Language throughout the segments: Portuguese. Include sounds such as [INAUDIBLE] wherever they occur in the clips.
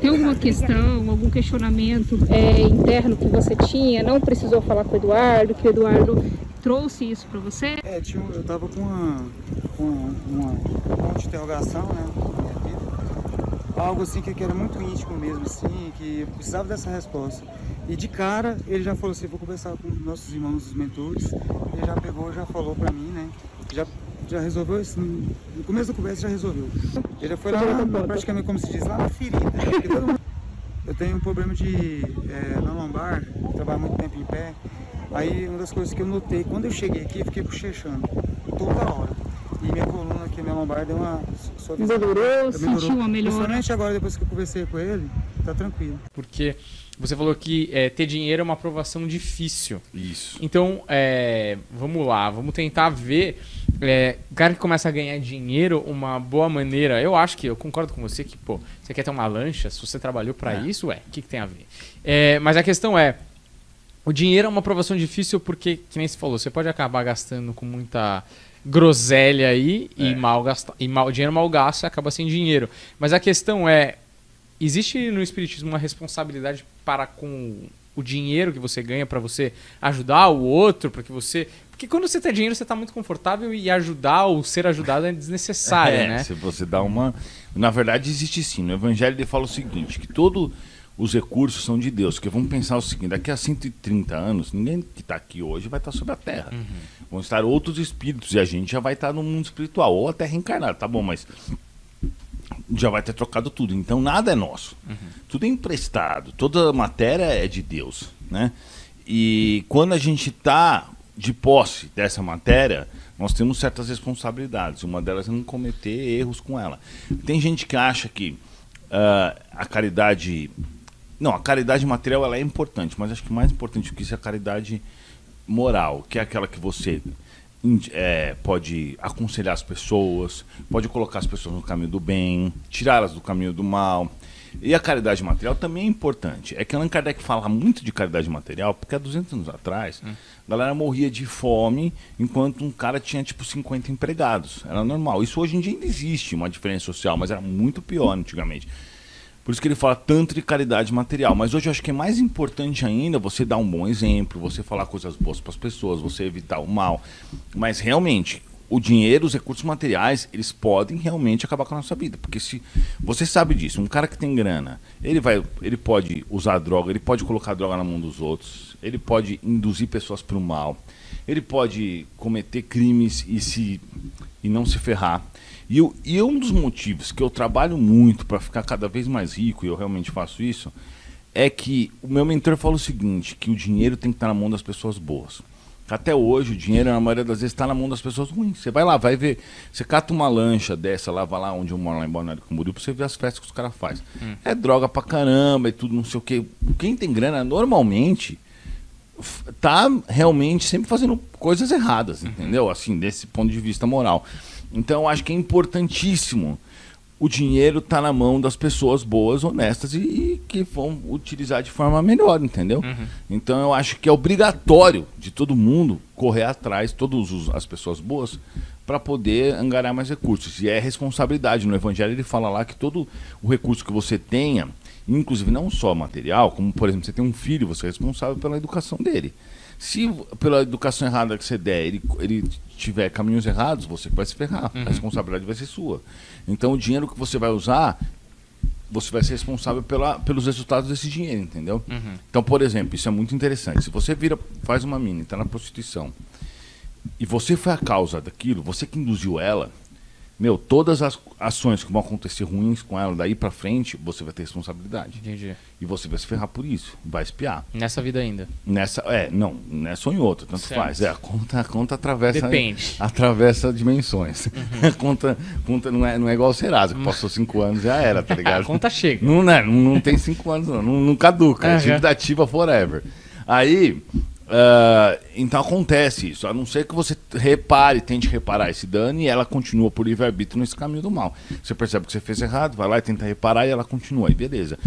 Tem alguma questão, algum questionamento é, interno que você tinha? Não precisou falar com o Eduardo, que o Eduardo trouxe isso para você? É, tio, eu tava com uma, com uma, uma de interrogação, né. Algo assim que era muito íntimo mesmo, assim, que precisava dessa resposta. E de cara, ele já falou assim, vou conversar com nossos irmãos, os mentores. Ele já pegou, já falou pra mim, né, já já resolveu isso. No começo da conversa já resolveu. Ele já foi lá, praticamente como se diz, lá na ferida. Né? Eu tenho um problema de é, na lombar, trabalho muito tempo em pé. Aí uma das coisas que eu notei, quando eu cheguei aqui, fiquei bochechando toda hora. E minha coluna aqui, minha lombar deu uma suavizada. Melhorou, sentiu uma melhora. Principalmente agora, depois que eu conversei com ele, tá tranquilo. Porque você falou que é, ter dinheiro é uma aprovação difícil. Isso. Então, é, vamos lá, vamos tentar ver. É, o cara que começa a ganhar dinheiro, uma boa maneira. Eu acho que, eu concordo com você que, pô, você quer ter uma lancha, se você trabalhou para é. isso, ué, o que, que, tem a ver? É, mas a questão é: o dinheiro é uma aprovação difícil porque, que nem você falou, você pode acabar gastando com muita groselha aí e é. mal gastar. E mal, dinheiro mal gasto acaba sem dinheiro. Mas a questão é: existe no Espiritismo uma responsabilidade para com o dinheiro que você ganha para você ajudar o outro, para que você. Porque quando você tem dinheiro, você está muito confortável e ajudar ou ser ajudado é desnecessário, [LAUGHS] é, né? Se você dá uma. Na verdade, existe sim. No Evangelho ele fala o seguinte: que todos os recursos são de Deus. Porque vamos pensar o seguinte: daqui a 130 anos, ninguém que está aqui hoje vai estar tá sobre a terra. Uhum. Vão estar outros espíritos e a gente já vai estar tá no mundo espiritual, ou até reencarnado, tá bom, mas já vai ter trocado tudo. Então nada é nosso. Uhum. Tudo é emprestado. Toda matéria é de Deus, né? E quando a gente está de posse dessa matéria, nós temos certas responsabilidades. Uma delas é não cometer erros com ela. Tem gente que acha que uh, a caridade, não, a caridade material ela é importante, mas acho que mais importante do que isso é a caridade moral, que é aquela que você é, pode aconselhar as pessoas, pode colocar as pessoas no caminho do bem, tirá-las do caminho do mal. E a caridade material também é importante. É que Allan Kardec fala muito de caridade material, porque há 200 anos atrás, hum. a galera morria de fome, enquanto um cara tinha tipo 50 empregados. Era normal. Isso hoje em dia ainda existe, uma diferença social, mas era muito pior antigamente. Por isso que ele fala tanto de caridade material. Mas hoje eu acho que é mais importante ainda você dar um bom exemplo, você falar coisas boas para as pessoas, você evitar o mal. Mas realmente, o dinheiro, os recursos materiais, eles podem realmente acabar com a nossa vida. Porque se você sabe disso, um cara que tem grana, ele vai, ele pode usar droga, ele pode colocar droga na mão dos outros, ele pode induzir pessoas para o mal, ele pode cometer crimes e se e não se ferrar. E, eu, e um dos motivos que eu trabalho muito para ficar cada vez mais rico, e eu realmente faço isso, é que o meu mentor fala o seguinte, que o dinheiro tem que estar na mão das pessoas boas. Até hoje, o dinheiro, na maioria das vezes, está na mão das pessoas ruins. Você vai lá, vai ver. Você cata uma lancha dessa, lá, vai lá onde eu moro, lá em Balneário Camboriú, pra você ver as festas que os caras fazem. Hum. É droga pra caramba e tudo, não sei o quê. Quem tem grana, normalmente, tá realmente sempre fazendo coisas erradas, uhum. entendeu? Assim, desse ponto de vista moral. Então eu acho que é importantíssimo o dinheiro tá na mão das pessoas boas, honestas e, e que vão utilizar de forma melhor, entendeu? Uhum. Então eu acho que é obrigatório de todo mundo correr atrás, todas as pessoas boas, para poder angariar mais recursos. E é responsabilidade. No Evangelho ele fala lá que todo o recurso que você tenha, inclusive não só material, como por exemplo, você tem um filho, você é responsável pela educação dele. Se pela educação errada que você der, ele, ele tiver caminhos errados, você vai se ferrar. Uhum. A responsabilidade vai ser sua. Então o dinheiro que você vai usar, você vai ser responsável pela, pelos resultados desse dinheiro, entendeu? Uhum. Então, por exemplo, isso é muito interessante. Se você vira, faz uma mina, está na prostituição, e você foi a causa daquilo, você que induziu ela, meu, todas as ações que vão acontecer ruins com ela daí pra frente, você vai ter responsabilidade. Entendi. E você vai se ferrar por isso, vai espiar. Nessa vida ainda. Nessa, é, não, nessa ou em outra, tanto certo. faz. É, a conta, a conta atravessa. Depende. Atravessa dimensões. Uhum. [LAUGHS] conta, conta não, é, não é igual o Serasa, que passou cinco anos já era, tá [LAUGHS] ligado? a conta chega. Não, não, não tem cinco anos, não, não, não caduca. Uhum. É dívida ativa forever. Aí, Uh, então acontece isso, a não ser que você repare, tente reparar esse dano e ela continua por livre-arbítrio nesse caminho do mal. Você percebe que você fez errado, vai lá e tenta reparar e ela continua, e beleza.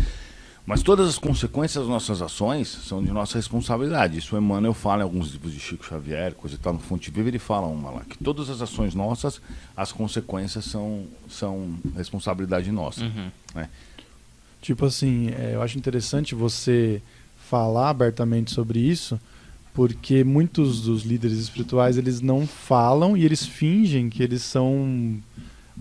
Mas todas as consequências das nossas ações são de nossa responsabilidade. Isso Emmanuel fala em alguns livros de Chico Xavier, coisa e tal, no Fonte Viva ele fala uma lá, que todas as ações nossas, as consequências são, são responsabilidade nossa. Uhum. Né? Tipo assim, é, eu acho interessante você falar abertamente sobre isso, porque muitos dos líderes espirituais eles não falam e eles fingem que eles são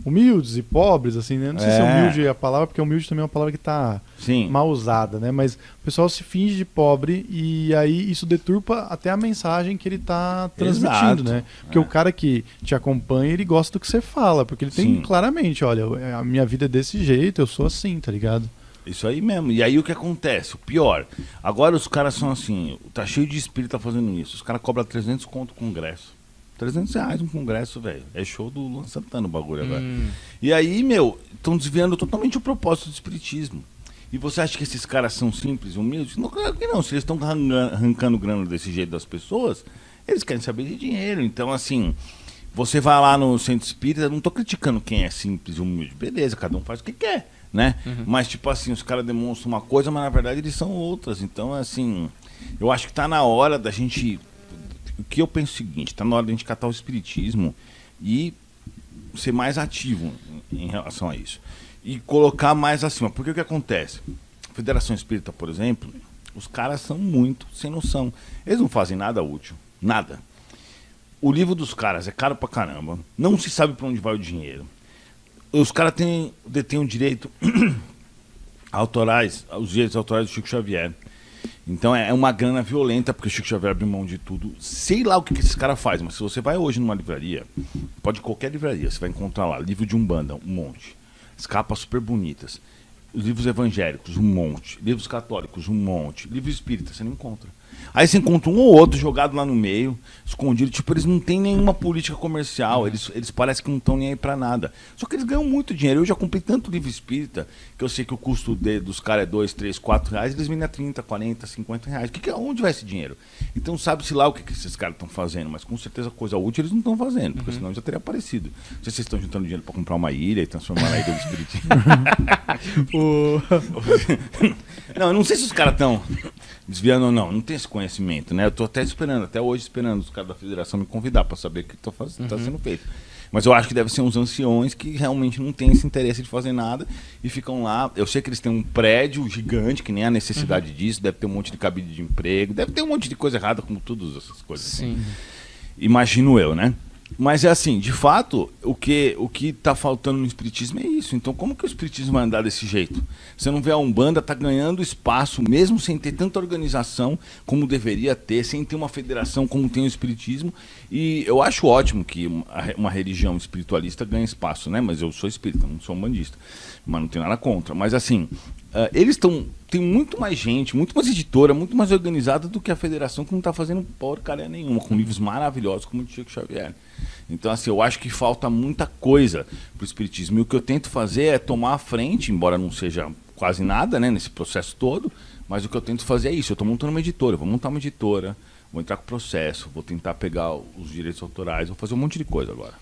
humildes e pobres, assim, né? Não sei É. se humilde é a palavra, porque humilde também é uma palavra que está mal usada, né? Mas o pessoal se finge de pobre e aí isso deturpa até a mensagem que ele está transmitindo, Exato. né? Porque É. o cara que te acompanha, ele gosta do que você fala, porque ele tem Sim. claramente, olha, a minha vida é desse jeito, eu sou assim, tá ligado? Isso aí mesmo. E aí o que acontece? O pior. Agora os caras são assim, tá cheio de espírita fazendo isso. Os caras cobram 300 conto o congresso. 300 reais um congresso, velho. É show do Luan Santana o bagulho agora. Hum. E aí, meu, estão desviando totalmente o propósito do espiritismo. E você acha que esses caras são simples, humildes? Não, claro que não. Se eles estão arrancando grana desse jeito das pessoas, eles querem saber de dinheiro. Então, assim, você vai lá no centro espírita, não tô criticando quem é simples e humilde. Beleza, cada um faz o que quer, né? Mas, tipo assim, os caras demonstram uma coisa, mas na verdade eles são outras. Então, assim, eu acho que tá na hora da gente. O que eu penso é o seguinte: tá na hora da gente catar o espiritismo e ser mais ativo em relação a isso. E colocar mais acima. Porque o que acontece? Federação Espírita, por exemplo, os caras são muito sem noção. Eles não fazem nada útil. Nada. O livro dos caras é caro pra caramba. Não se sabe pra onde vai o dinheiro. Os caras têm, detêm o direito [CLEARS THROAT] autorais, os direitos autorais do Chico Xavier. Então é é uma grana violenta, porque o Chico Xavier abriu mão de tudo. Sei lá o que, que esses caras fazem, mas se você vai hoje numa livraria, pode qualquer livraria, você vai encontrar lá livro de Umbanda, um monte. As capas super bonitas. Livros evangélicos, um monte. Livros católicos, um monte. Livro espírita, você não encontra. Aí você encontra um ou outro jogado lá no meio, escondido. Tipo, eles não têm nenhuma política comercial. Eles, eles parecem que não estão nem aí pra nada. Só que eles ganham muito dinheiro. Eu já comprei tanto livro espírita que eu sei que o custo de- dos caras é 2, 3, 4 reais. Eles vendem a 30, 40, 50 reais. Que que, é- onde vai esse dinheiro? Então sabe-se lá o que, que esses caras estão fazendo. Mas com certeza coisa útil eles não estão fazendo. Porque senão já teria aparecido. Não sei se vocês estão juntando dinheiro pra comprar uma ilha e transformar na ilha do espiritismo. [LAUGHS] [LAUGHS] não, eu não sei se os caras estão desviando ou não. Não tem esse conhecimento, né? Eu tô até esperando, até hoje esperando os caras da federação me convidar para saber o que tá, faz... tá sendo feito. Mas eu acho que deve ser uns anciões que realmente não têm esse interesse de fazer nada e ficam lá. Eu sei que eles têm um prédio gigante, que nem há necessidade disso, deve ter um monte de cabide de emprego, deve ter um monte de coisa errada, como todas essas coisas. assim. Sim. Imagino eu, né? Mas é assim, de fato, o que o que tá faltando no espiritismo é isso. Então, como que o espiritismo vai andar desse jeito? Você não vê a Umbanda tá ganhando espaço, mesmo sem ter tanta organização como deveria ter, sem ter uma federação como tem o espiritismo. E eu acho ótimo que uma, uma religião espiritualista ganhe espaço, né? Mas eu sou espírita, não sou umbandista. Mas não tenho nada contra. Mas assim, ah, eles estão. Tem muito mais gente, muito mais editora, muito mais organizada do que a federação que não está fazendo porcaria nenhuma, com livros maravilhosos como o Chico Xavier. Então, assim, eu acho que falta muita coisa pro Espiritismo. E o que eu tento fazer é tomar a frente, embora não seja quase nada, né, nesse processo todo, mas o que eu tento fazer é isso. Eu estou montando uma editora, vou montar uma editora, vou entrar com o processo, vou tentar pegar os direitos autorais, vou fazer um monte de coisa agora.